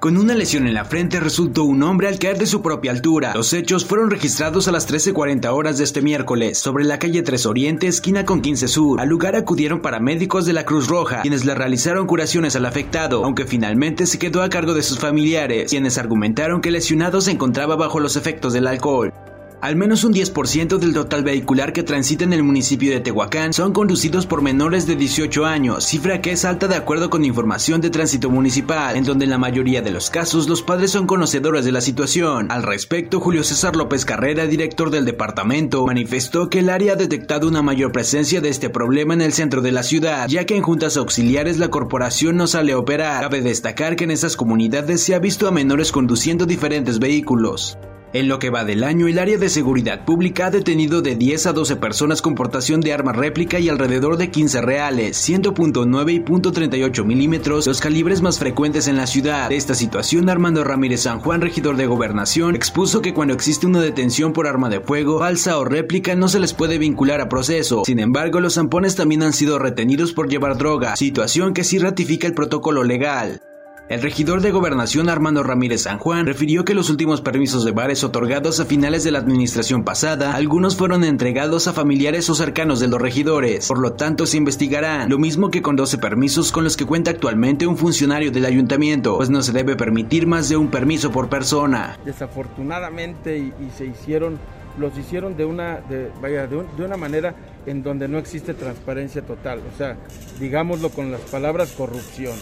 Con una lesión en la frente resultó un hombre al caer de su propia altura. Los hechos fueron registrados a las 13.40 horas de este miércoles, sobre la calle 3 Oriente, esquina con 15 Sur. Al lugar acudieron paramédicos de la Cruz Roja, quienes le realizaron curaciones al afectado, aunque finalmente se quedó a cargo de sus familiares, quienes argumentaron que el lesionado se encontraba bajo los efectos del alcohol. Al menos un 10% del total vehicular que transita en el municipio de Tehuacán son conducidos por menores de 18 años, cifra que es alta de acuerdo con información de tránsito municipal, en donde en la mayoría de los casos los padres son conocedores de la situación. Al respecto, Julio César López Carrera, director del departamento, manifestó que el área ha detectado una mayor presencia de este problema en el centro de la ciudad, ya que en juntas auxiliares la corporación no sale a operar. Cabe destacar que en esas comunidades se ha visto a menores conduciendo diferentes vehículos. En lo que va del año, el área de seguridad pública ha detenido de 10 a 12 personas con portación de arma réplica y alrededor de 15 reales, 100.9 y .38 milímetros, los calibres más frecuentes en la ciudad. De esta situación, Armando Ramírez San Juan, regidor de gobernación, expuso que cuando existe una detención por arma de fuego, falsa o réplica, no se les puede vincular a proceso. Sin embargo, los zampones también han sido retenidos por llevar droga, situación que sí ratifica el protocolo legal. El regidor de gobernación Armando Ramírez San Juan refirió que los últimos permisos de bares otorgados a finales de la administración pasada, algunos fueron entregados a familiares o cercanos de los regidores, por lo tanto se investigarán, lo mismo que con 12 permisos con los que cuenta actualmente un funcionario del ayuntamiento, pues no se debe permitir más de un permiso por persona. Desafortunadamente y, se hicieron los hicieron de una de, vaya, de, de, una manera en donde no existe transparencia total, o sea, digámoslo con las palabras corrupción.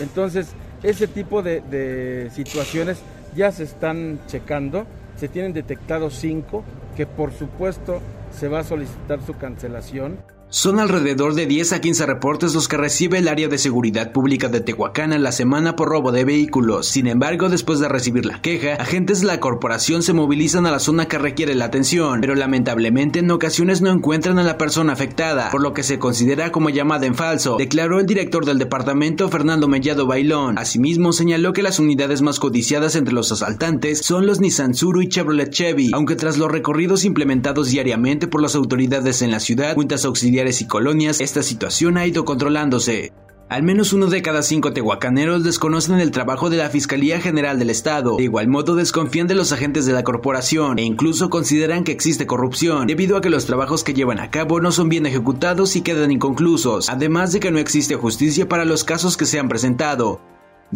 Entonces, ese tipo de, situaciones ya se están checando, se tienen detectados cinco, que por supuesto se va a solicitar su cancelación. Son alrededor de 10 a 15 reportes los que recibe el área de seguridad pública de Tehuacán en la semana por robo de vehículos. Sin embargo, después de recibir la queja, agentes de la corporación se movilizan a la zona que requiere la atención, pero lamentablemente en ocasiones no encuentran a la persona afectada, por lo que se considera como llamada en falso, declaró el director del departamento Fernando Mellado Bailón. Asimismo, señaló que las unidades más codiciadas entre los asaltantes son los Nissan Suru y Chevrolet Chevy, aunque tras los recorridos implementados diariamente por las autoridades en la ciudad, juntas auxiliares y colonias, esta situación ha ido controlándose. Al menos uno de cada cinco tehuacaneros desconocen el trabajo de la Fiscalía General del Estado. De igual modo desconfían de los agentes de la corporación e incluso consideran que existe corrupción debido a que los trabajos que llevan a cabo no son bien ejecutados y quedan inconclusos, además de que no existe justicia para los casos que se han presentado.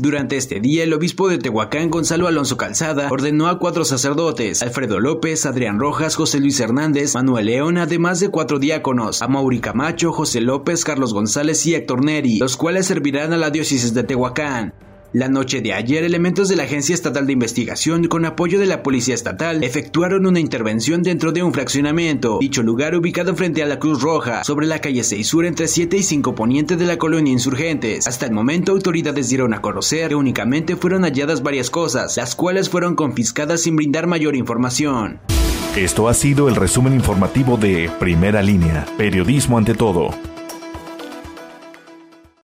Durante este día, el obispo de Tehuacán, Gonzalo Alonso Calzada, ordenó a cuatro sacerdotes, Alfredo López, Adrián Rojas, José Luis Hernández, Manuel León, además de cuatro diáconos, a Mauri Camacho, José López, Carlos González y Héctor Neri, los cuales servirán a la diócesis de Tehuacán. La noche de ayer, elementos de la Agencia Estatal de Investigación, con apoyo de la Policía Estatal, efectuaron una intervención dentro de un fraccionamiento. Dicho lugar ubicado frente a la Cruz Roja, sobre la calle 6 Sur entre 7 y 5 Poniente de la colonia Insurgentes. Hasta el momento, autoridades dieron a conocer que únicamente fueron halladas varias cosas, las cuales fueron confiscadas sin brindar mayor información. Esto ha sido el resumen informativo de Primera Línea, Periodismo ante todo.